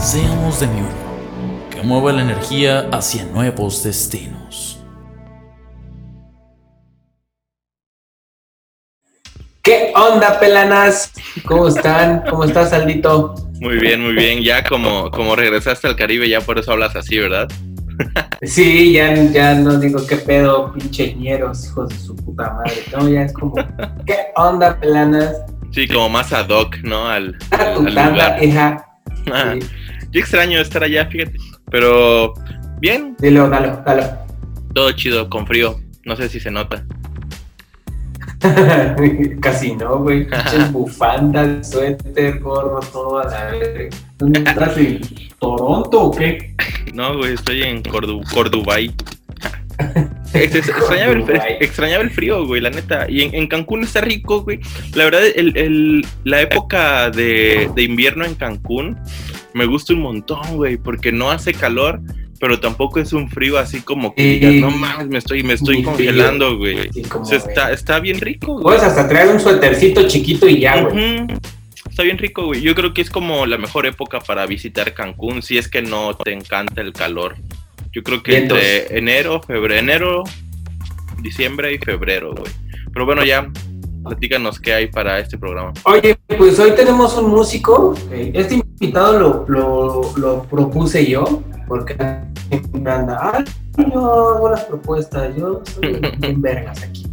Seamos de mi uno, que mueva la energía hacia nuevos destinos. ¿Qué onda, pelanas? ¿Cómo están? ¿Cómo estás, Aldito? Muy bien, muy bien. Ya como, como regresaste al Caribe, ya por eso hablas así, ¿verdad? Sí, ya, ya no digo qué pedo, pinche ñeros, hijos de su puta madre. No, ya es como, ¿qué onda, pelanas? Sí, como más ad hoc, ¿no? Al, al, al lugar. hija. Ah, Sí. Yo extraño estar allá, fíjate. Pero bien, Dilo, dalo, dalo. todo chido, con frío. No sé si se nota. Casi no, güey. Bufandas, suéter, gorro, todo a la. ¿Dónde estás? ¿En Toronto o qué? No, güey, estoy en Cordu Cordubay. Es- es- extrañaba, el, Cordubay. extrañaba el frío, güey, la neta. Y en, en Cancún está rico, güey. La verdad, el, el- la época de, de invierno en Cancún me gusta un montón, güey, porque no hace calor, pero tampoco es un frío así como que digas, no mames, me estoy, me estoy congelando, güey. Sí, como O sea, está, está bien rico, güey. Puedes hasta traer un suétercito chiquito y ya, güey. Está bien rico, güey. Yo creo que es como la mejor época para visitar Cancún, si es que no te encanta el calor. Yo creo que Vientos. entre enero, febrero, enero, diciembre y febrero, güey. Pero bueno, ya, platícanos qué hay para este programa. Oye, pues hoy tenemos un músico. eh, Este invitado lo, lo, lo propuse yo, porque siempre anda, "Ay, yo hago las propuestas, yo soy bien vergas aquí.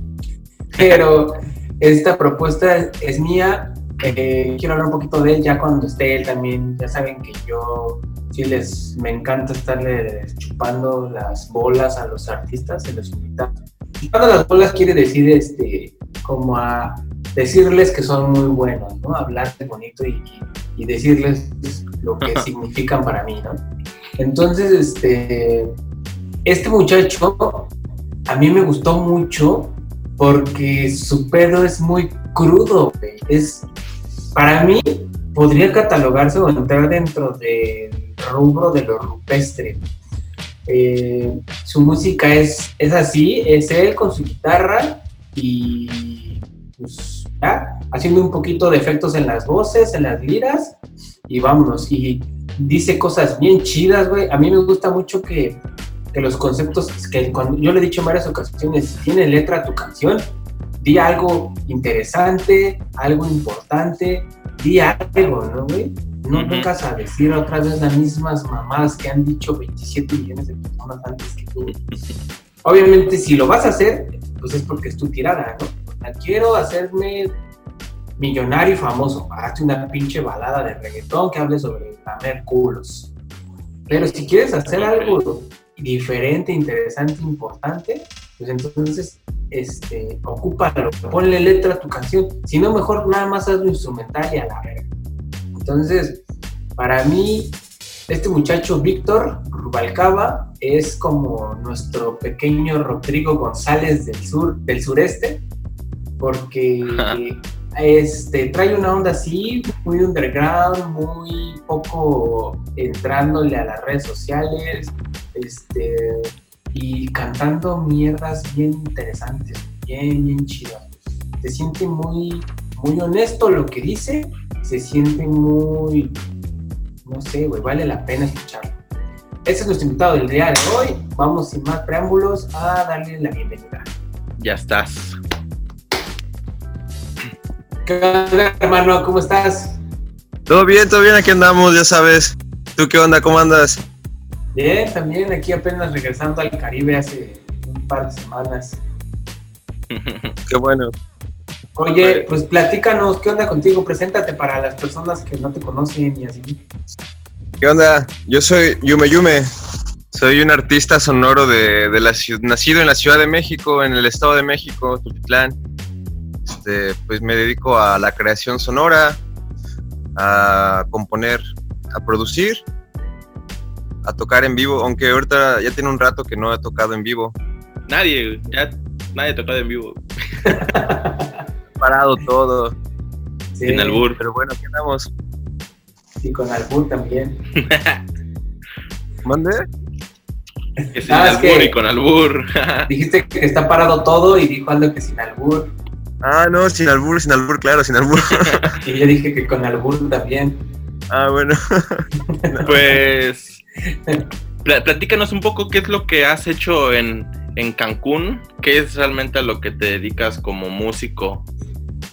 Pero esta propuesta es, es mía. eh, quiero hablar un poquito de él ya cuando esté él también. Ya saben que yo sí les me encanta estarle chupando las bolas a los artistas, a los invitados. Chupando las bolas quiere decir este como a decirles que son muy buenos, ¿no? Hablarles bonito y, y decirles lo que significan para mí, ¿no? Entonces, este, este muchacho a mí me gustó mucho porque su pedo es muy crudo, güey. Es, para mí, podría catalogarse o entrar dentro del rubro de lo rupestre. Eh, su música es, es así, es él con su guitarra y pues ya, haciendo un poquito de efectos en las voces, en las liras y vámonos. Y dice cosas bien chidas, güey. A mí me gusta mucho que, que los conceptos, que cuando, yo le he dicho en varias ocasiones, si tiene letra tu canción, di algo interesante, algo importante, di algo, ¿no, güey? No vengas a decir otra vez las mismas mamás que han dicho 27 millones de personas antes que tú. Obviamente, si lo vas a hacer, pues es porque es tu tirada, ¿no? Sea, quiero hacerme millonario y famoso. Hazte una pinche balada de reggaetón que hable sobre lamer culos. Pero si quieres hacer algo diferente, interesante, importante, pues entonces este, ocúpalo, ponle letra a tu canción. Si no, mejor nada más hazlo instrumental y a la verga. Entonces, para mí, este muchacho Víctor Rubalcaba es como nuestro pequeño Rodrigo González del sur, del sureste, porque este, trae una onda así, muy underground, muy poco entrándole a las redes sociales, este, y cantando mierdas bien interesantes, bien, bien chidas. Se siente muy, muy honesto lo que dice, se siente muy, no sé, güey, vale la pena escucharlo. Ese es nuestro invitado del día de hoy. Vamos sin más preámbulos a darle la bienvenida. Ya estás. ¿Qué onda, hermano? ¿Cómo estás? Todo bien, todo bien, aquí andamos, ya sabes. ¿Tú qué onda? ¿Cómo andas? Bien, también aquí apenas regresando al Caribe hace un par de semanas. Qué bueno. Oye, pues platícanos, ¿qué onda contigo? Preséntate para las personas que no te conocen y así. ¿Qué onda? Yo soy Yume Yume. Soy un artista sonoro de, de la ciudad, nacido en la Ciudad de México, en el Estado de México, Tultitlán. Este, pues me dedico a la creación sonora, a componer, a producir a tocar en vivo, aunque ahorita ya tiene un rato que no he tocado en vivo. Nadie, ya nadie ha tocado en vivo. Parado todo, Sí, Sin albur. pero bueno, ¿qué andamos? Y con albur también. ¿Mande? Que sin Ah, es albur que- y con albur. Dijiste que está parado todo y dijo algo que sin albur. Ah, no, sin albur, sin albur, claro, sin albur. Y yo dije que con albur también. ah, bueno. Pues pla- platícanos un poco qué es lo que has hecho en, en Cancún, qué es realmente a lo que te dedicas como músico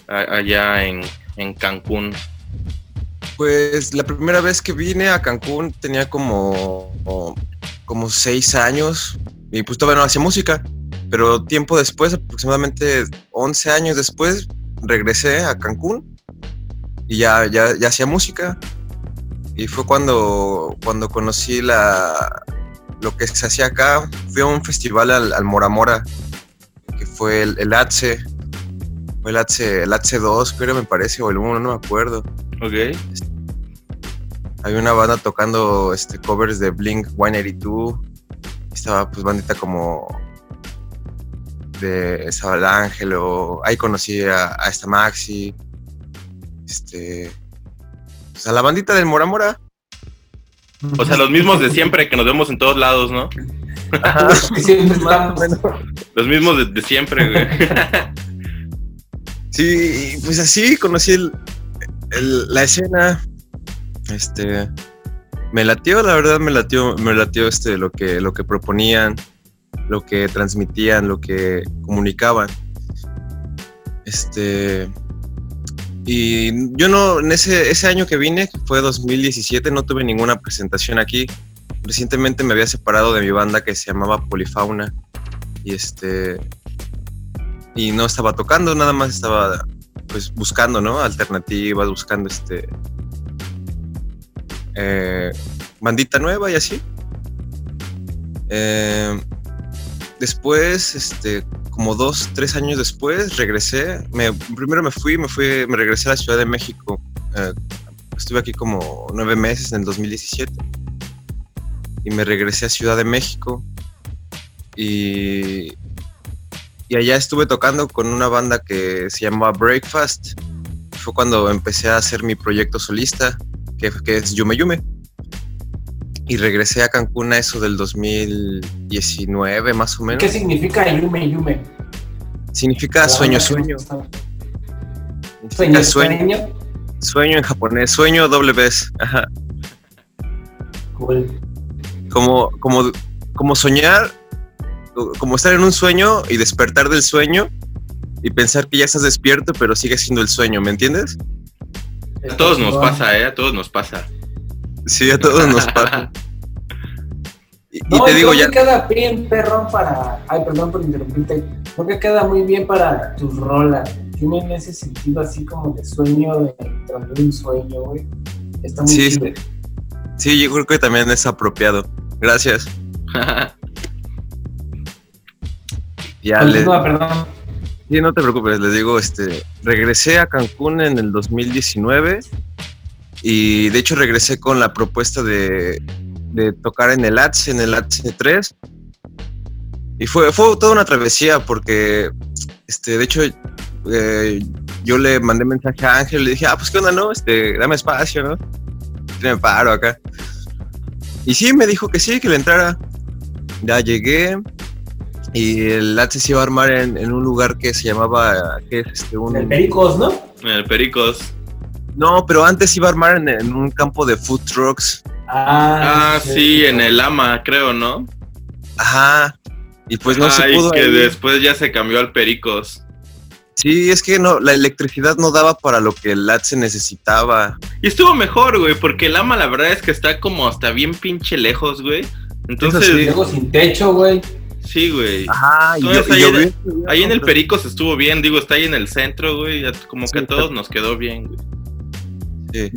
allá en, en Cancún. Pues la primera vez que vine a Cancún tenía como, como seis años y pues todavía no hacía música, pero tiempo después, aproximadamente 11 años después, regresé a Cancún y ya, ya, ya hacía música. Y fue cuando, cuando conocí la, lo que se hacía acá. Fui a un festival al, al Mora Mora, que fue el, el ATSE, fue el ATSE, el ATSE 2 creo me parece, o el 1, no me acuerdo. Ok. Había una banda tocando este, covers de Blink 182. Estaba pues bandita como de estaba el Ángel o ahí conocí a, a esta Maxi. Este. Pues a la bandita del Mora Mora. O sea, los mismos de siempre que nos vemos en todos lados, ¿no? Que siempre estamos. Los mismos de, de siempre, güey. Sí, pues así conocí el- el- la escena. Este. Me latió, la verdad, me latió, me latió este, lo que, lo que proponían, lo que transmitían, lo que comunicaban. Este. Y yo no, en ese, ese año que vine, que fue 2017, no tuve ninguna presentación aquí. Recientemente me había separado de mi banda que se llamaba Polifauna. Y este. Y no estaba tocando, nada más estaba pues buscando, ¿no? Alternativas, buscando este. eh, bandita nueva y así. Eh, después, este, como dos, tres años después, regresé. Me, primero me fui, me fui, me regresé a la Ciudad de México. Eh, estuve aquí como nueve meses en el 2017. Y me regresé a Ciudad de México. Y, y allá estuve tocando con una banda que se llamaba Breakfast. Fue cuando empecé a hacer mi proyecto solista, que es Yume Yume. Y regresé a Cancún a eso del 2019, más o menos. ¿Qué significa Yume Yume? Significa sueño, sueño. Sueño, Significa sueño, sueño. sueño en japonés, sueño doble vez. Ajá. Cool. Como, como, como soñar, como estar en un sueño y despertar del sueño y pensar que ya estás despierto, pero sigue siendo el sueño, ¿me entiendes? A todos nos pasa, ¿eh? A todos nos pasa. Sí, a todos nos pasa. Y, y No, te digo, creo ya, que queda bien, perrón, para. Ay, perdón por interrumpirte. Creo que queda muy bien para tus rolas. Tienen ese sentido así como de sueño, de de un sueño, güey. Está muy Sí. chido. sí, yo creo que también es apropiado. Gracias. Ya le, Continúa, perdón. Sí, no te preocupes, les digo, este, regresé a Cancún en el 2019 y de hecho regresé con la propuesta de, de tocar en el ATS, en el ATS 3 y fue, fue toda una travesía porque, este, de hecho, eh, yo le mandé mensaje a Ángel y le dije, ah, pues qué onda, no, este, dame espacio, ¿no? Me paro acá. Y sí, me dijo que sí, que le entrara. Ya llegué, y el ATSE se iba a armar en, en un lugar que se llamaba, que es este, un... El Pericos, ¿no? En el Pericos. No, pero antes iba a armar en, en un campo de food trucks. Ah, sí, en el AMA, creo, ¿no? Ajá. Y pues no se Ay, pudo. que ahí. después ya se cambió al Pericos. Sí, es que no, la electricidad no daba para lo que el ATSE necesitaba. Y estuvo mejor, güey, porque el AMA la verdad es que está como hasta bien pinche lejos, güey. Entonces, luego sin techo, güey. sí, güey. Ajá, y Entonces, yo, y ahí yo en- vi- Ahí en el Pericos estuvo bien, digo, está ahí en el centro, güey. ya Como que Sí, a todos nos quedó bien, güey. Sí.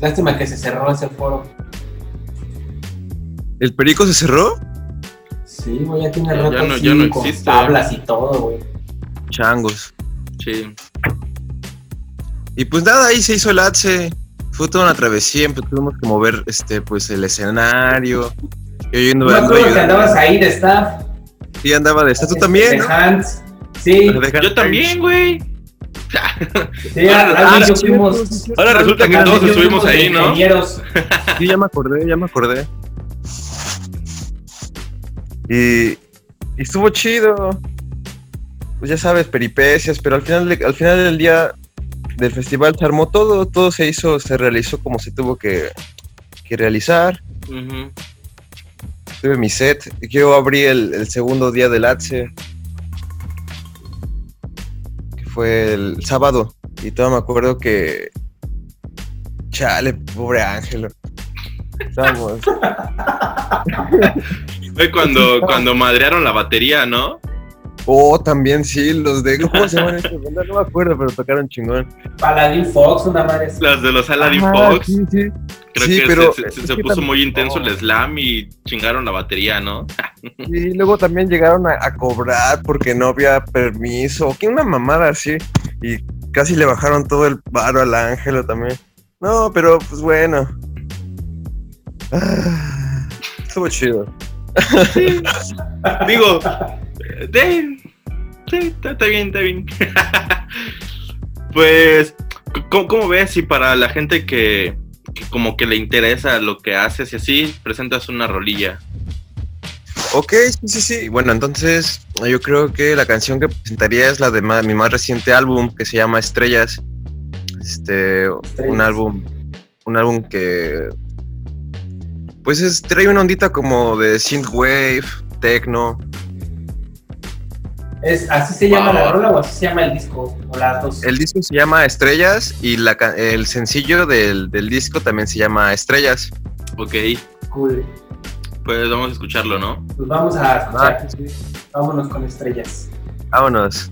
Lástima que se cerró ese foro. ¿El perico se cerró? Sí, güey, ya tiene rato ya no- así, ya no con existe, tablas y todo, güey. Changos. Sí. Y pues nada, ahí se hizo el ATSE. fue toda una travesía, pues tuvimos que mover este, pues el escenario. Yo yendo ando acuerdo que andabas ahí de staff. Sí, andaba de esta. Tú este, también, de ¿no? Hans. Sí, Yo también, güey. sí, Ahora- fuimos. resulta que todos estuvimos ahí, ¿no? Sí, ya me acordé, ya me acordé. Y, y estuvo chido. Pues ya sabes, peripecias, pero al final, de- al final del día del festival se armó todo, todo se hizo, se realizó como se tuvo que, que realizar. Tuve mi set. Yo abrí el, el segundo día del ATSE. Fue el sábado. Y todo me acuerdo que. Chale, pobre Ángelo. Estábamos. Fue cuando, cuando madrearon la batería, ¿no? Oh, también sí, los de. ¿Cómo se llaman bandas? No me acuerdo, pero tocaron chingón. Paladin Fox, una madre. Las de los Aladdin Fox. Sí, sí. Creo Sí, que pero se, puso muy intenso oh. el slam y chingaron la batería, ¿no? Y luego también llegaron a, a cobrar porque no había permiso. Que una mamada así. Y casi le bajaron todo el paro al Ángelo también. No, pero pues bueno. Ah, estuvo chido. Digo, de, sí, está, está bien, está bien. pues, ¿cómo, cómo ves si para la gente que, que como que le interesa lo que haces y así, presentas una rolilla? Ok, sí, sí, sí. Bueno, entonces yo creo que la canción que presentaría es la de ma- mi más reciente álbum que se llama Estrellas. Este, un álbum, un álbum que pues es, trae una ondita como de synthwave, techno. Es, ¿Así se llama Wow. la rola o así se llama el disco? O las dos. El disco se llama Estrellas y la, ca- el sencillo del, del disco también se llama Estrellas. Ok, Cool. pues vamos a escucharlo, ¿no? Pues vamos a escuchar. Ah. Vámonos con estrellas. Vámonos.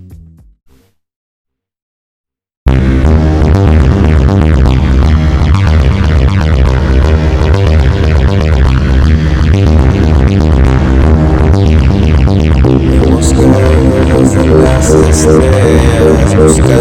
Desde las estrellas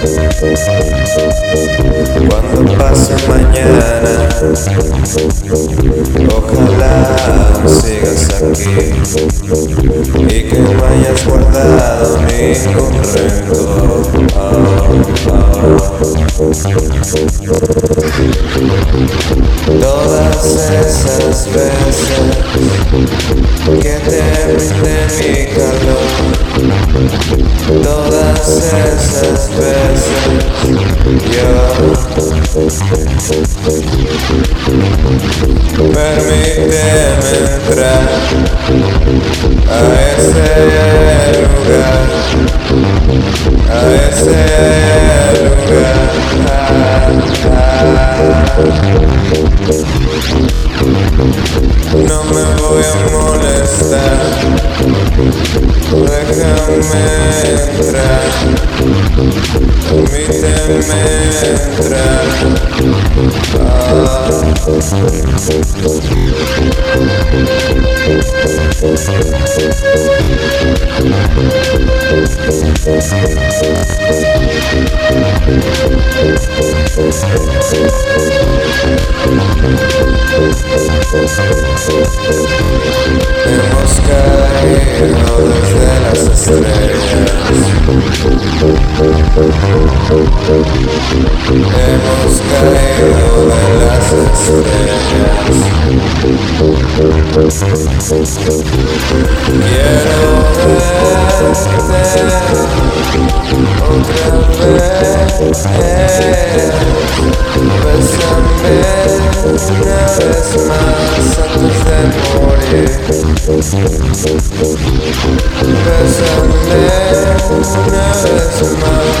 Cuando pase mañana, ojalá sigas aquí y que no hayas guardado ningún rencor. Todas esas veces que te brindé mi calor, todas esas veces Permíteme entrar a ese lugar, a ese lugar. No me voy a molestar, déjame entrar, permíteme entrar. Hemos caído desde las estrellas. Hemos caído de las estrellas. Quiero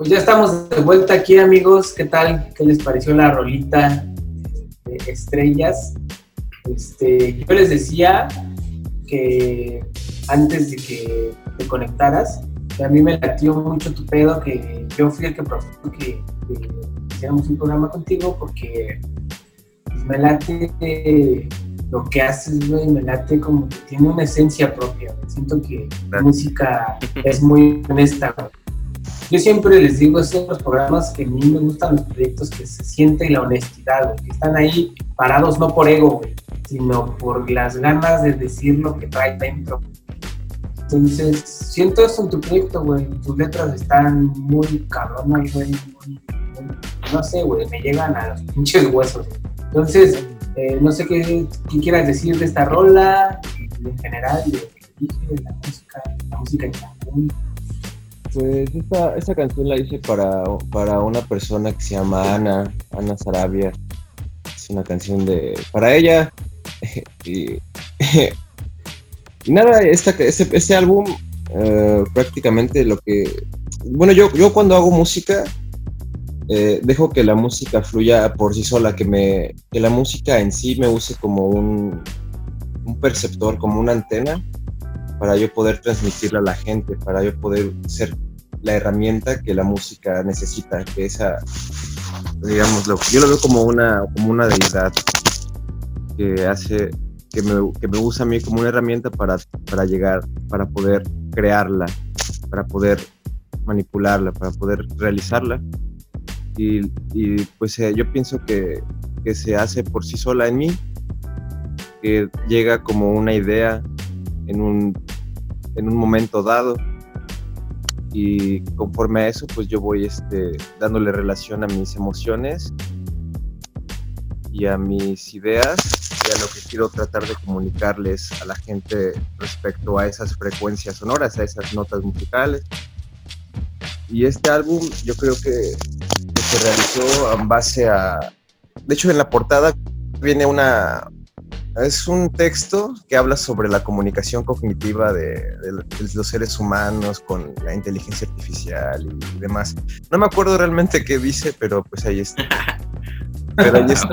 Pues ya estamos de vuelta aquí, amigos. ¿Qué tal? ¿Qué les pareció la rolita de estrellas? Este, yo les decía que antes de que te conectaras, a mí me latió mucho tu pedo, que yo fui el que propuso que, hiciéramos un programa contigo porque pues, me late lo que haces, güey, me late como que tiene una esencia propia. Siento que la música es muy honesta, güey. Yo siempre les digo así en los programas que a mí me gustan los proyectos que se siente la honestidad, güey, que están ahí parados no por ego, güey, sino por las ganas de decir lo que trae dentro. Entonces, siento eso en tu proyecto, güey. Tus letras están muy cabronas, güey. muy- muy- no sé, güey, me llegan a los pinches huesos. Entonces, eh, no sé qué, qué quieras decir de esta rola, en general, de lo que dije, de la música, la música en Cancún. Pues esta, esta canción la hice para, para una persona que se llama Ana, Ana Sarabia. Es una canción de para ella. y, nada, esta, este, este álbum eh, prácticamente lo que... Bueno, yo, yo cuando hago música eh, dejo que la música fluya por sí sola, que, me, que la música en sí me use como un, un perceptor, como una antena para yo poder transmitirle a la gente, para yo poder ser la herramienta que la música necesita, que esa, digamos, lo- yo lo veo como una, como una deidad que hace, que me, que me usa a mí como una herramienta para, para llegar, para poder crearla, para poder manipularla, para poder realizarla. Y, y, pues eh, yo pienso que, que se hace por sí sola en mí, que llega como una idea en un, en un momento dado y conforme a eso pues yo voy este, dándole relación a mis emociones y a mis ideas y a lo que quiero tratar de comunicarles a la gente respecto a esas frecuencias sonoras, a esas notas musicales. Y este álbum yo creo que, que se realizó en base a... De hecho en la portada viene una, es un texto que habla sobre la comunicación cognitiva de, de- de los seres humanos con la inteligencia artificial y demás. No me acuerdo realmente qué dice, pero pues ahí está. Pero ahí está.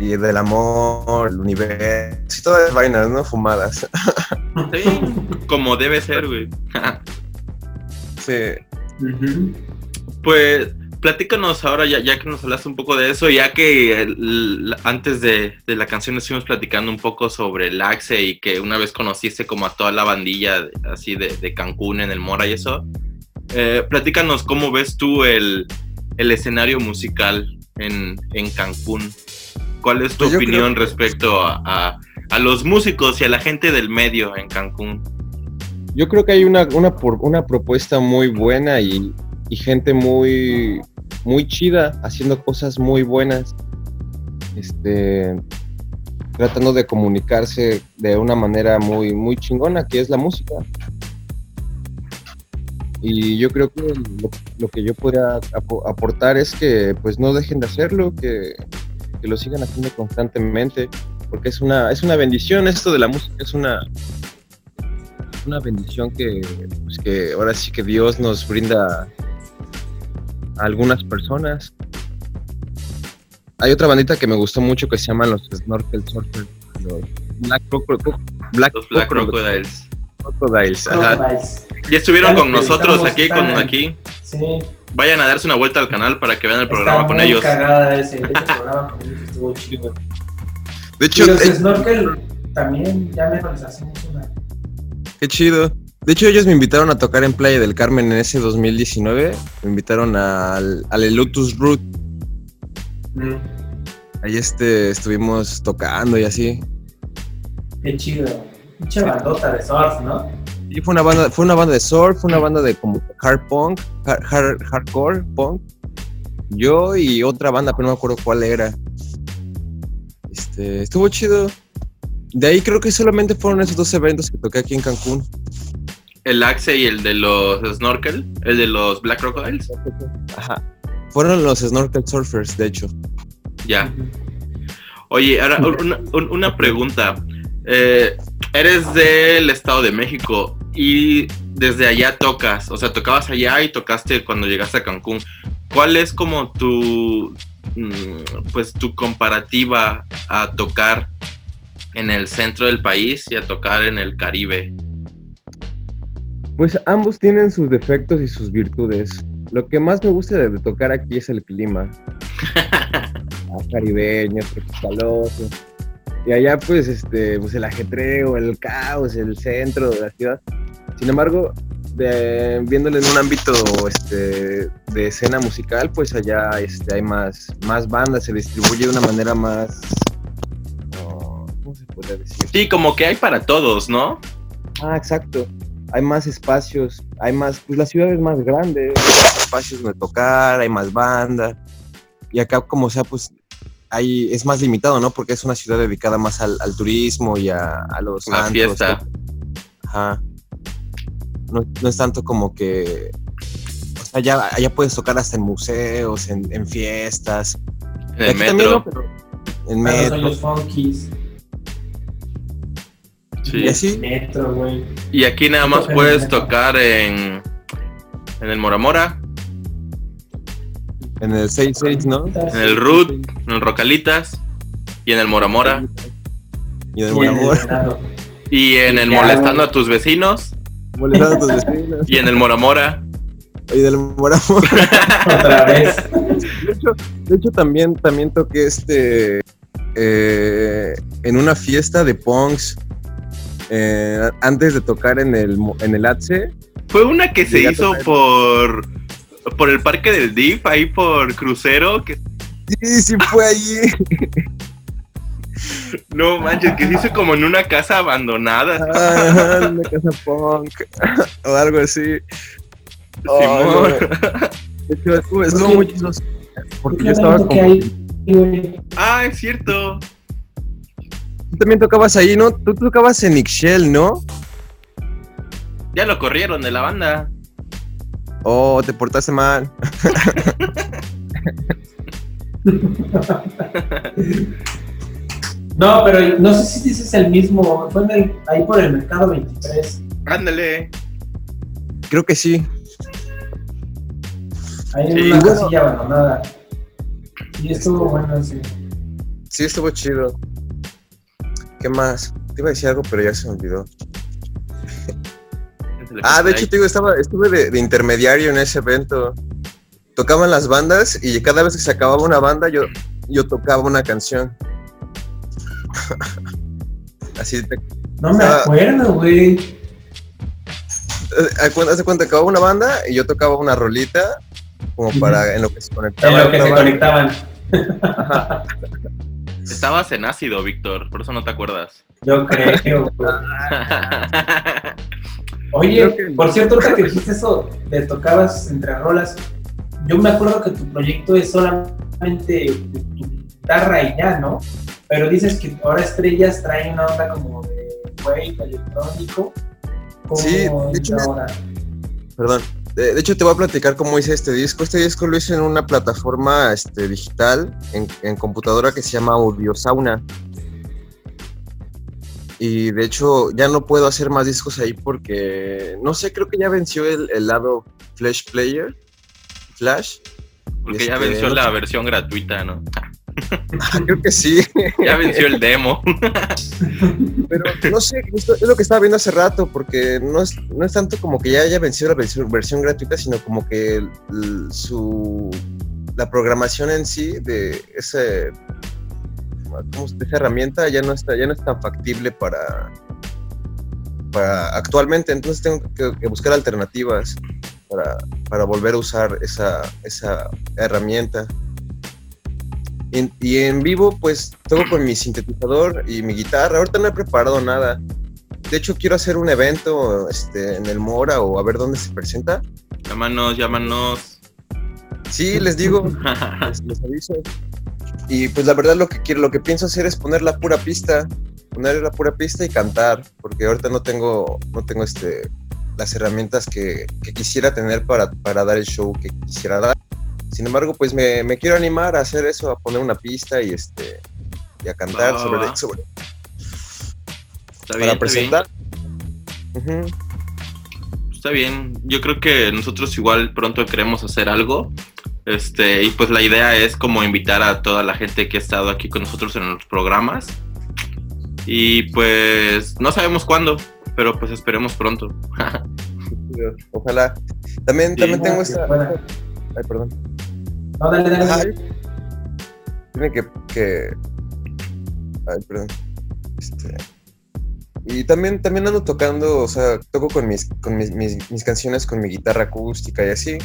Y del amor, el universo, y todas las vainas, ¿no? Fumadas. Sí, como debe ser, güey. Sí. Pues platícanos ahora, ya, ya que nos hablaste un poco de eso, ya que el- antes de, de la canción estuvimos platicando un poco sobre el Axe y que una vez conociste como a toda la bandilla así de, de Cancún en el Mora y eso. Eh, platícanos cómo ves tú el, el escenario musical en, en Cancún. ¿Cuál es tu Pues opinión creo respecto a, a- a los músicos y a la gente del medio en Cancún? Yo creo que hay una, una, una propuesta muy buena y, y gente muy, muy chida haciendo cosas muy buenas. Este, tratando de comunicarse de una manera muy, muy chingona, que es la música. Y yo creo que lo, que yo podría apo- aportar es que pues no dejen de hacerlo, que, que lo sigan haciendo constantemente, porque es una, es una bendición esto de la música, es una, una bendición que, pues, que ahora sí que Dios nos brinda a algunas personas. Hay otra bandita que me gustó mucho que se llaman los Snorkel Surfers, los Black, Black Los Black Crocodile- Crocodiles. Crocodiles, ajá. Crocodiles. Ya estuvieron con nosotros aquí, con aquí. Sí, Vayan a darse una vuelta al canal para que vean el programa está con muy ellos. cagada ese, ese programa con ellos, estuvo chido. De Y hecho, los eh, snorkel también, ya me les hacemos una. qué chido. De hecho, ellos me invitaron a tocar en Playa del Carmen en ese 2019. Me invitaron al, al Root. Mm, Ahí este, estuvimos tocando y así. qué chido. Pinche bandota de surf, ¿no? Y fue una banda, fue una banda de surf, fue una banda de como hard punk, hard, hard- hardcore punk. Yo y otra banda, pero no me acuerdo cuál era. Este, estuvo chido. De ahí creo que solamente fueron esos dos eventos que toqué aquí en Cancún. El Axe y el de los Snorkel, el de los Black Crocodiles. Ajá. Fueron los Snorkel Surfers, de hecho. Ya. Oye, ahora una, un- una pregunta. Eh, eres del Estado de México y desde allá tocas, o sea, tocabas allá y tocaste cuando llegaste a Cancún. ¿Cuál es como tu, mm, pues, tu comparativa a tocar en el centro del país y a tocar en el Caribe? Pues ambos tienen sus defectos y sus virtudes. Lo que más me gusta de, tocar aquí es el clima. Ah, caribeño, tropicaloso. Y allá pues este, pues el ajetreo, el caos, el centro de la ciudad. Sin embargo, de- viéndolo en un ámbito este, de escena musical, pues allá este, hay más, más bandas, se distribuye de una manera más... oh, ¿Cómo se podría decir? Sí, como que hay para todos, ¿no? Ah, exacto. Hay más espacios, hay más, pues la ciudad es más grande, hay más espacios donde tocar, hay más banda. Y acá, como sea, pues hay, es más limitado, ¿no? Porque es una ciudad dedicada más al, al turismo y a, a los La antros, fiesta. todo. Ajá. No, no es tanto como que. O sea, ya, allá puedes tocar hasta en museos, en, en fiestas. En el Aquí también, metro. ¿no? Pero en metro. los funkies. Sí. Y así. Metro, güey. Y aquí nada más puedes tocar en, en el Moramora, En el 66, ¿no? en el Root, en el Rocalitas y en el Moramora Y en el Y buen en el amor. Senado. y en el Molestando a tus vecinos Molestando a tus vecinos. y en el Moramora. Y del amor. Otra vez. De hecho, de hecho también, también toqué este eh, en una fiesta de punks eh, antes de tocar en el en el ATSE. Fue una que se hizo por por el parque del DIF, ahí por crucero, que Sí, sí fue allí. no manches, que se hizo como en una casa abandonada. Ajá, en una casa punk o algo así. Oh, no. Estuvo, muy chistoso, Porque yo ¿Qué estaba como... hay? Ah, es cierto. Tú también tocabas ahí, ¿no? Tú tocabas en Ixchel, ¿no? Ya lo corrieron de la banda. Oh, te portaste mal. No, pero no sé si dices el mismo. Fue en el- ahí por el mercado 23. Ándale. Creo que sí. Ahí en Sí, una bueno. casilla abandonada. Y estuvo bueno, sí. Sí, estuvo chido. ¿Qué más? Te iba a decir algo, pero ya se me olvidó. Ah, de hecho, te digo, estaba, estuve de, de intermediario en ese evento. Tocaban las bandas y cada vez que se acababa una banda, yo, yo tocaba una canción. Así, te, No me Ah. acuerdo, güey. cuenta- haz de cuenta, acababa una banda y yo tocaba una rolita como para en lo que se conectaba. En lo que se banda. conectaban. Estabas en ácido, Víctor, por eso no te acuerdas. Yo creo. Oye, Creo que- por cierto, ahorita que dijiste eso, te tocabas entre rolas. Yo me acuerdo que tu proyecto es solamente tu guitarra y ya, ¿no? Pero dices que ahora Estrellas trae una onda como de wave electrónico. ¿Cómo Sí, de es hecho, ahora? Perdón. De, de hecho, te voy a platicar cómo hice este disco. Este disco lo hice en una plataforma este, digital, en, en computadora que se llama Audiosauna. Y de hecho, ya no puedo hacer más discos ahí porque, no sé, creo que ya venció el, el lado Flash Player. Flash. Porque ya Este, venció no la versión gratuita, ¿no? Ah, creo que sí. Ya venció el demo. Pero no sé, es lo que estaba viendo hace rato, porque no es, no es tanto como que ya haya vencido la versión, versión gratuita, sino como que el- el- su, la programación en sí de ese, ¿cómo se- de esa herramienta ya no, está, ya no es tan factible para, para actualmente, entonces tengo que, que buscar alternativas para, para volver a usar esa, esa herramienta. Y, y en vivo, pues toco con mi sintetizador y mi guitarra. Ahorita no he preparado nada. De hecho, quiero hacer un evento este, en el Mora o a ver dónde se presenta. Llámanos, llámanos. Sí, les digo, les, les aviso. Y pues la verdad lo que quiero, lo que pienso hacer es poner la pura pista, poner la pura pista y cantar, porque ahorita no tengo, no tengo este, las herramientas que, que quisiera tener para, para dar el show que quisiera dar. Sin embargo, pues me, me quiero animar a hacer eso, a poner una pista y este y a cantar sobre, va. sobre Está bien, para está bien. presentar. Está bien. Yo creo que nosotros igual pronto queremos hacer algo. Este, y pues la idea es como invitar a toda la gente que ha estado aquí con nosotros en los programas. Y pues no sabemos cuándo, pero pues esperemos pronto. Ojalá. También, Sí. también tengo esta. Ay, perdón. No, dale, dale, dale. Tiene que. Ay, perdón. Este, Y también, también ando tocando, o sea, toco con mis, con mis, mis, mis canciones con mi guitarra acústica y así.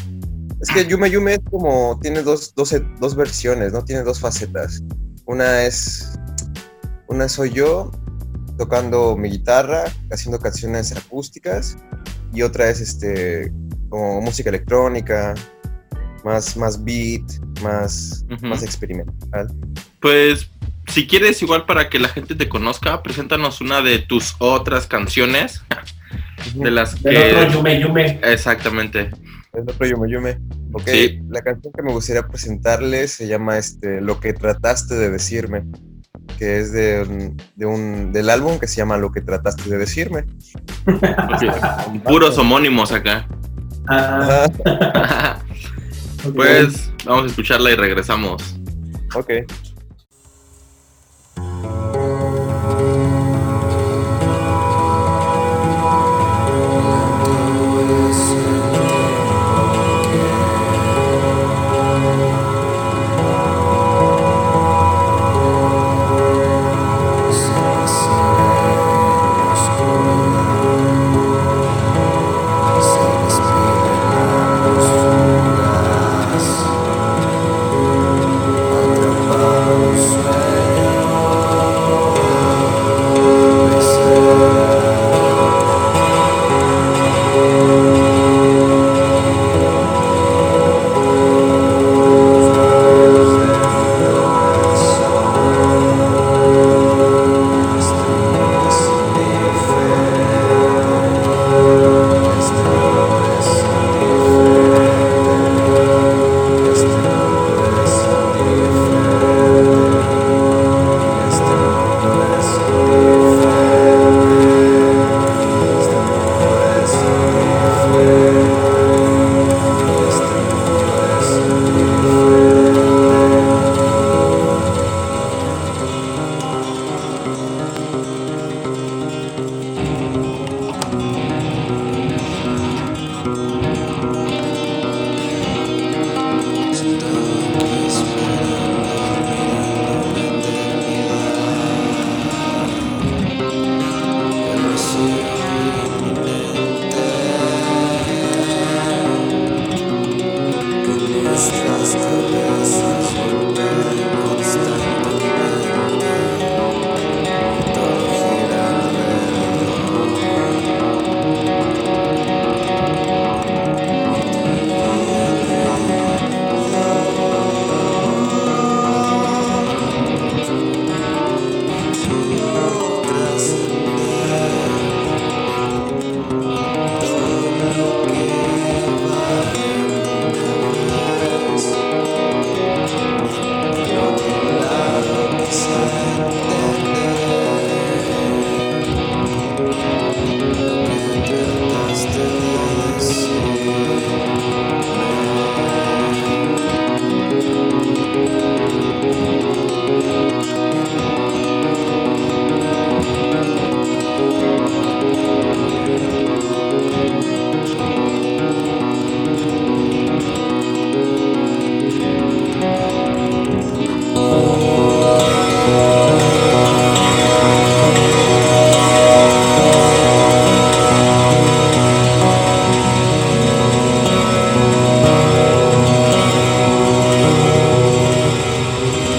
Es que Yume Yume es como, tiene dos, dos, dos versiones, ¿no? Tiene dos facetas. Una es, una soy yo tocando mi guitarra, haciendo canciones acústicas, y otra es este, como música electrónica, más, más beat, más, más experimental. Pues si quieres igual para que la gente te conozca, preséntanos una de tus otras canciones. De las Del otro que... Yume Yume. Exactamente. Es otro Yume Yume. Ok, Sí. la canción que me gustaría presentarles se llama este, Lo que trataste de decirme, que es de un, de un- del álbum que se llama Lo que trataste de decirme. Puros homónimos acá. Ah. Pues vamos a escucharla y regresamos. ok.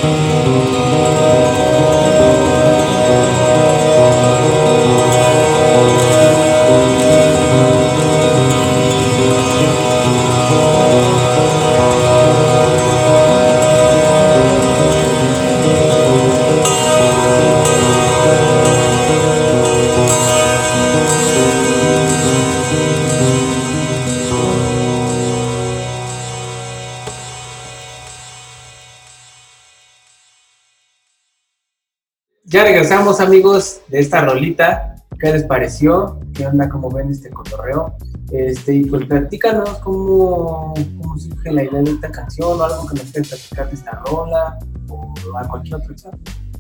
Oh. Regresamos, amigos, de esta rolita. ¿Qué les pareció? ¿Qué onda? ¿Cómo ven este cotorreo? Este, y pues platícanos cómo, cómo surge la idea de esta canción o algo que nos quieras platicar de esta rola o a cualquier otra cosa.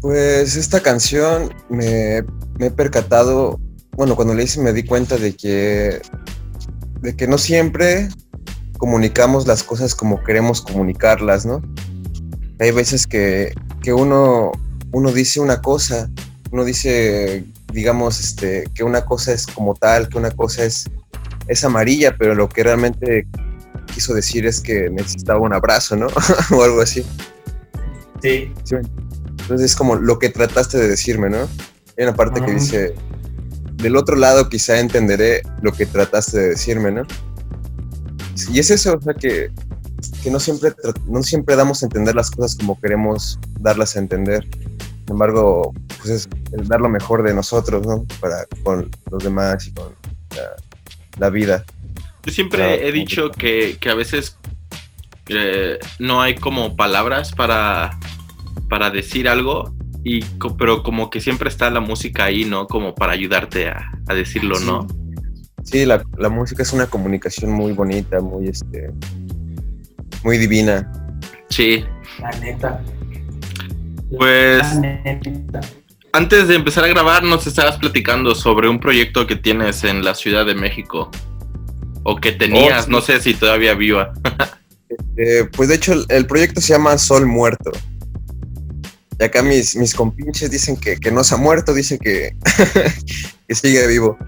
Pues esta canción me, me he percatado, bueno, cuando la hice me di cuenta de que, de que no siempre comunicamos las cosas como queremos comunicarlas, ¿no? Hay veces que, que uno, uno dice una cosa, uno dice, digamos, este, que una cosa es como tal, que una cosa es, es amarilla, pero lo que realmente quiso decir es que necesitaba un abrazo, ¿no? o algo así. Sí. Sí, Entonces es como lo que trataste de decirme, ¿no? Hay una parte que dice, del otro lado quizá entenderé lo que trataste de decirme, ¿no? Y es eso, o sea, que, que no, siempre, no siempre damos a entender las cosas como queremos darlas a entender. Sin embargo, pues es el dar lo mejor de nosotros, ¿no? Para con los demás y con la, la vida. Yo siempre he dicho que, que a veces eh, no hay como palabras para, para decir algo, y, pero como que siempre está la música ahí, ¿no? Como para ayudarte a, a decirlo, Sí. ¿no? Sí, la, la música es una comunicación muy bonita, muy, este, muy divina. Sí. La neta. Pues-. Antes de empezar a grabar, nos estabas platicando sobre un proyecto que tienes en la Ciudad de México. O que tenías, Oh, sí. no sé si todavía viva. Eh, pues de hecho el, el proyecto se llama Sol Muerto. Y acá mis, mis compinches dicen que, que no se ha muerto, dicen que, que sigue vivo.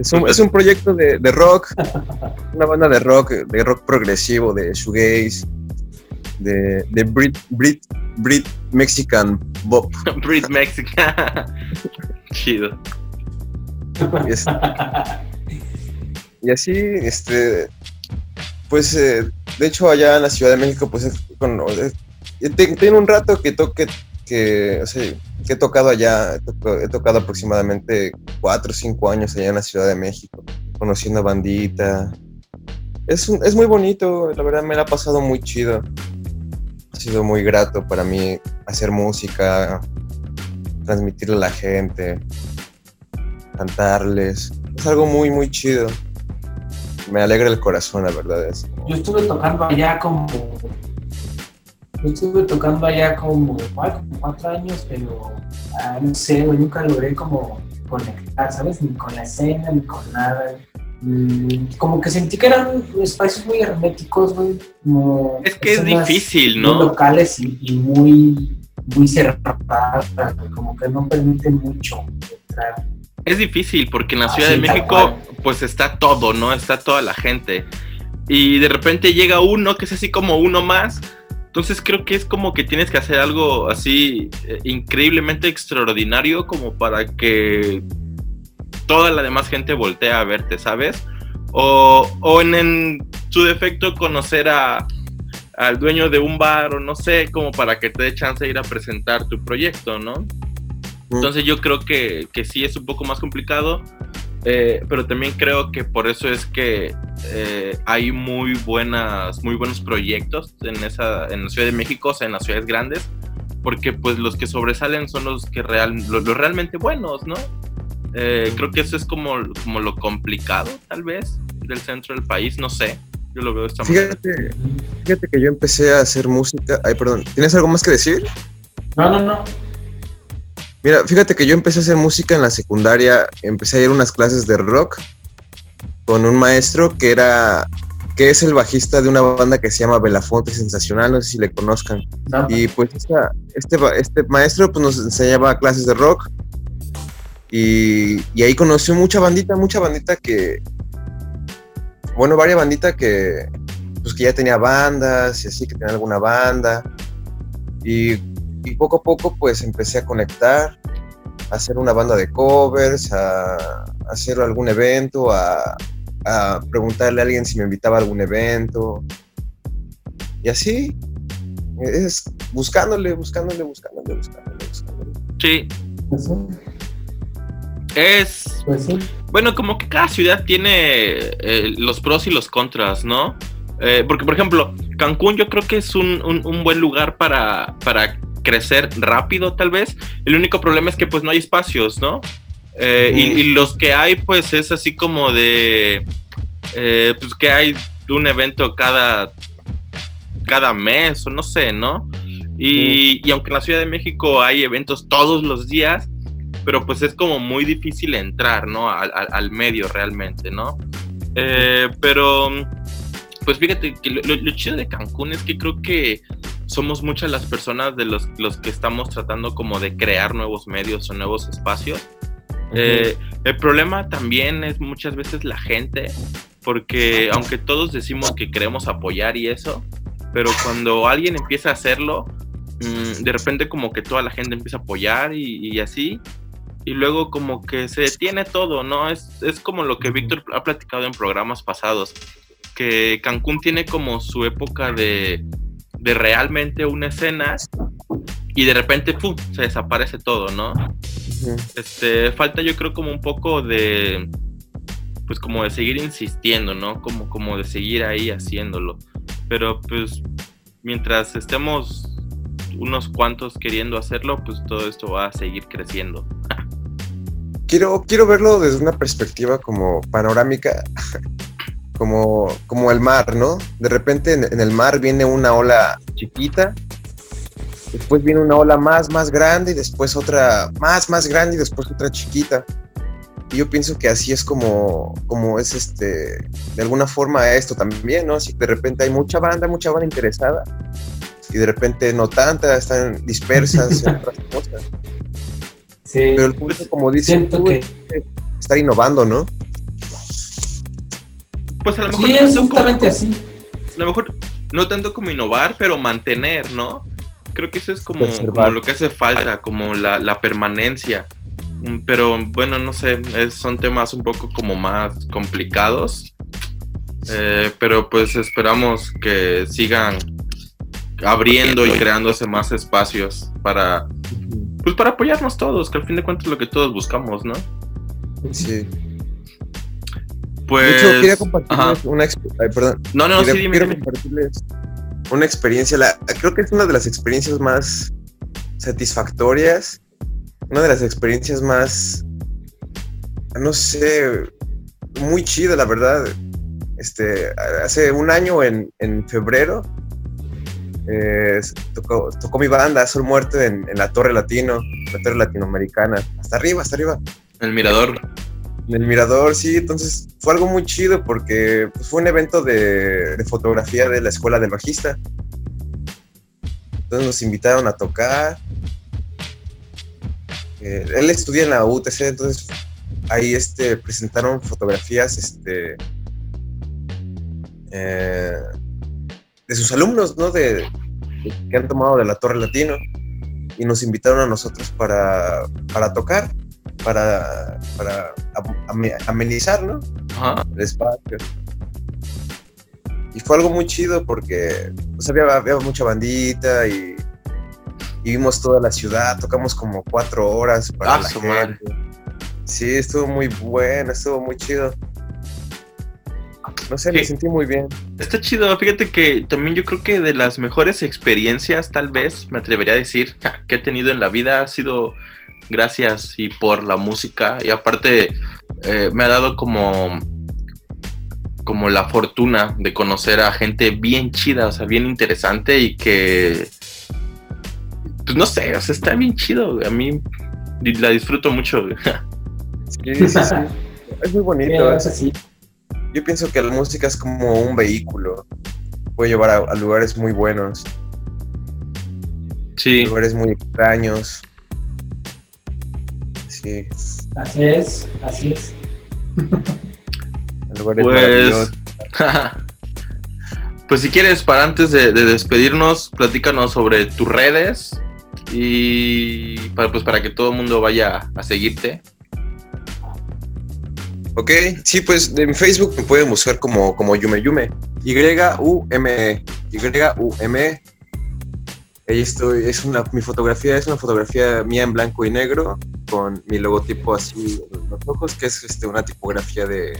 Es un, es un proyecto de, de rock, una banda de rock, de rock progresivo, de shoegaze, de, de Brit, Brit, Brit Mexican Bop. Brit Mexican. Chido. Y, así, este, pues, eh, de hecho allá en la Ciudad de México, pues, es con- eh, tiene un rato que toque, que, o sea, que he tocado allá, he tocado, he tocado aproximadamente cuatro o cinco años allá en la Ciudad de México, conociendo bandita. Es, un- es muy bonito, la verdad me la ha pasado muy chido. Ha sido muy grato para mí hacer música, transmitirle a la gente, cantarles. Es algo muy, muy chido. Me alegra el corazón, la verdad. Es Yo estuve tocando allá como. Yo estuve tocando allá como, como cuatro años, pero ah, no sé, nunca logré como conectar, ¿sabes? Ni con la escena, ni con nada. Mm, Como que sentí que eran espacios muy herméticos, güey. como Es que es difícil, Muy ¿no? locales y, y muy, muy cerradas, como que no permiten mucho entrar. Es difícil porque en la Ah, Ciudad de México pues está todo, ¿no? Está toda la gente. Y de repente llega uno que es así como uno más. Entonces creo que es como que tienes que hacer algo así eh, increíblemente extraordinario como para que toda la demás gente voltee a verte, ¿sabes? O, o en, en su defecto conocer a, al dueño de un bar o no sé, como para que te dé chance de ir a presentar tu proyecto, ¿no? Entonces yo creo que, que sí es un poco más complicado, eh, pero también creo que por eso es que eh, hay muy buenas, muy buenos proyectos en esa, en la Ciudad de México, o sea, en las ciudades grandes, porque pues los que sobresalen son los que real, los, los realmente buenos, ¿no? Eh, creo que eso es como, como lo complicado, tal vez, del centro del país, no sé. Yo lo veo de esta manera. Fíjate, fíjate que yo empecé a hacer música. Ay, perdón. ¿Tienes algo más que decir? No, no, no. Mira, fíjate que yo empecé a hacer música en la secundaria. Empecé a ir a unas clases de rock con un maestro que era. que es el bajista de una banda que se llama Belafonte Sensacional. No sé si le conozcan. no. Y pues esta- este, este maestro pues, nos enseñaba clases de rock. Y, y ahí conoció mucha bandita, mucha bandita que. Bueno, varias banditas que. Pues que ya tenía bandas y así, que tenía alguna banda. Y, y poco a poco pues empecé a conectar, a hacer una banda de covers, a, a hacer algún evento, a, a preguntarle a alguien si me invitaba a algún evento. Y así, es buscándole, buscándole, buscándole, buscándole, buscándole. Sí, sí, es pues sí. Bueno, como que cada ciudad tiene eh, los pros y los contras, ¿no? Eh, porque, por ejemplo, Cancún yo creo que es un, un- un buen lugar para, para crecer rápido tal vez. El único problema es que pues no hay espacios, ¿no? Eh, y, y los que hay pues es así como de, pues que hay un evento cada, cada mes o no sé, ¿no? Y, y aunque en la Ciudad de México hay eventos todos los días, pero pues es como muy difícil entrar, ¿no? Al, al- al medio realmente, ¿no? Eh, pero, pues fíjate que lo, lo- chido de Cancún es que creo que somos muchas las personas de los, los que estamos tratando como de crear nuevos medios o nuevos espacios. Eh, el problema también es muchas veces la gente, porque aunque todos decimos que queremos apoyar y eso, pero cuando alguien empieza a hacerlo, mm, de repente como que toda la gente empieza a apoyar y, y así, y luego como que se detiene todo, ¿no? Es, es como lo que Víctor ha platicado en programas pasados, que Cancún tiene como su época de, de realmente una escena y de repente, ¡pum!, se desaparece todo, ¿no? Este, falta yo creo como un poco de, pues como de seguir insistiendo, ¿no? Como, como de seguir ahí haciéndolo. Pero pues mientras estemos unos cuantos queriendo hacerlo, pues todo esto va a seguir creciendo. Quiero, quiero verlo desde una perspectiva como panorámica, como, como el mar, ¿no? De repente en, en el mar viene una ola chiquita, después viene una ola más, más grande y después otra más, más grande y después otra chiquita. Y yo pienso que así es como, como es este, de alguna forma esto también, ¿no? Si de repente hay mucha banda, mucha banda interesada y de repente no tanta, están dispersas en otras cosas. Sí, Pero el punto, como dice siento tú, que es estar innovando, ¿no? Pues a lo mejor sí, no es como- así. a lo mejor no tanto como innovar, pero mantener, ¿no? Creo que eso es como, lo que hace falta, como la, la permanencia. Mm, Pero bueno, no sé, es- son temas un poco como más complicados. Eh, pero pues esperamos que sigan abriendo y creándose más espacios para, pues para apoyarnos todos, que al fin de cuentas es lo que todos buscamos, ¿no? Sí. Pues... de hecho, quería ajá. compartirles una exp- ay, perdón, No, no, quería, sí, dime, quiero dime. compartirles una experiencia, la, creo que es una de las experiencias más satisfactorias, una de las experiencias más, no sé, muy chida, la verdad. Este, hace un año, en, en febrero, eh, tocó, tocó mi banda, Sol Muerto, en, en la Torre Latino, la Torre Latinoamericana, hasta arriba, hasta arriba. El mirador. En el mirador, sí, entonces fue algo muy chido porque pues, fue un evento de, de fotografía de la escuela del bajista. Entonces nos invitaron a tocar. Eh, él estudia en la UTC, entonces ahí este, presentaron fotografías este, eh, de sus alumnos, ¿no? De- que han tomado de la Torre Latino. Y nos invitaron a nosotros para, para tocar para, para am- ame- amenizar, ¿no? Ajá. El espacio. Y fue algo muy chido porque pues, había, había mucha bandita y, y vimos toda la ciudad, tocamos como cuatro horas para Ah, la gente. Sí, estuvo muy bueno, estuvo muy chido. No sé, me Sí. sentí muy bien. Está chido, fíjate que también yo creo que de las mejores experiencias, tal vez, me atrevería a decir, que he tenido en la vida ha sido gracias y por la música. Y aparte, eh, me ha dado como, como la fortuna de conocer a gente bien chida, o sea, bien interesante y que, pues no sé, o sea, está bien chido. A mí la disfruto mucho. Sí, sí, sí. es muy bonito. ¿eh? es así. Yo pienso que la música es como un vehículo. Puede llevar a, a lugares muy buenos, Sí, lugares muy extraños. Sí, Así es, así es. lugares Pues, pues si quieres, para antes de, de despedirnos, platícanos sobre tus redes y para, pues, para que todo el mundo vaya a seguirte. Ok, sí, pues en Facebook me pueden buscar como, como Yume Yume. Y-U-M-E. Y-U-M-E. Ahí estoy, es una, mi fotografía es una fotografía mía en blanco y negro, con mi logotipo así en los ojos, que es este, una tipografía de,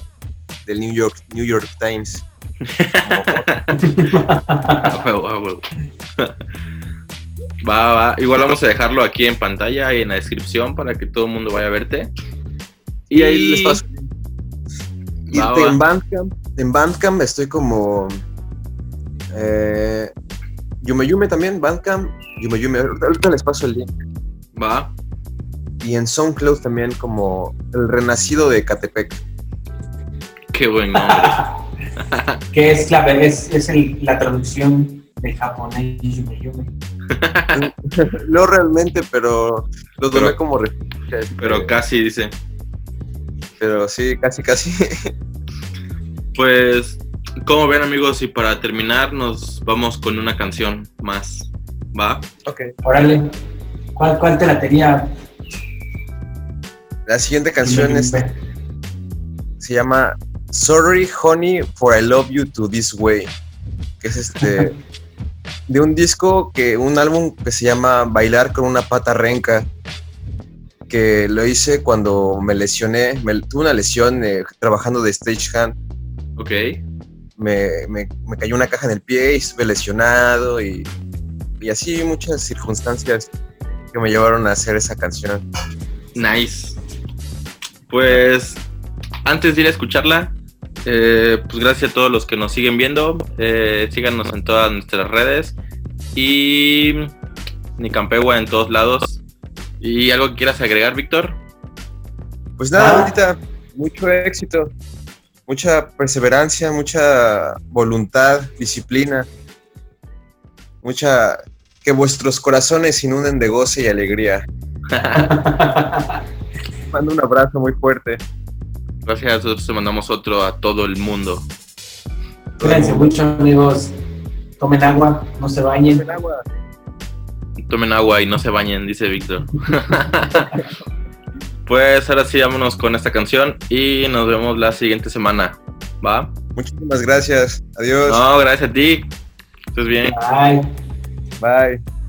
del New York, New York Times. Va, va. Igual vamos a dejarlo aquí en pantalla y en la descripción para que todo el mundo vaya a verte. Y ahí les paso. Y Va, en va. Bandcamp, en Bandcamp estoy como eh, Yume Yume también, Bandcamp, Yume Yume, ahorita les paso el link. Va. Y en SoundCloud también como El Renacido de Catepec. Qué buen nombre. Que es la, es, es el- la traducción del japonés Yume Yume. no realmente, pero lo tomé Pero- como referencia, este, Pero casi dice. Pero sí, casi casi. Pues, como ven amigos, y para terminar nos vamos con una canción más. ¿Va? ok. Órale, ¿cuál, cuál te la tenía? La siguiente canción es- se llama Sorry Honey for I Love You to This Way, que es este de un disco que un álbum que se llama Bailar con una pata renca, que lo hice cuando me lesioné, me, tuve una lesión eh, trabajando de stagehand, Ok. me, me, me cayó una caja en el pie y estuve lesionado y, y así muchas circunstancias que me llevaron a hacer esa canción. Nice. Pues, antes de ir a escucharla, eh, pues gracias a todos los que nos siguen viendo. Eh, síganos en todas nuestras redes. Y Nicampegua en todos lados. ¿Y algo que quieras agregar, Víctor? Pues nada, Ah. bandita, mucho éxito, mucha perseverancia, mucha voluntad, disciplina, mucha que vuestros corazones inunden de goce y alegría. Mando un abrazo muy fuerte. Gracias a nosotros te mandamos otro a todo el mundo. Cuídense mucho, amigos. Tomen agua, no se bañen. Tomen agua y no se bañen, dice Víctor. pues ahora sí, vámonos con esta canción y nos vemos la siguiente semana. ¿Va? Muchísimas gracias. Adiós. No, gracias a ti. Estés bien. Bye. Bye.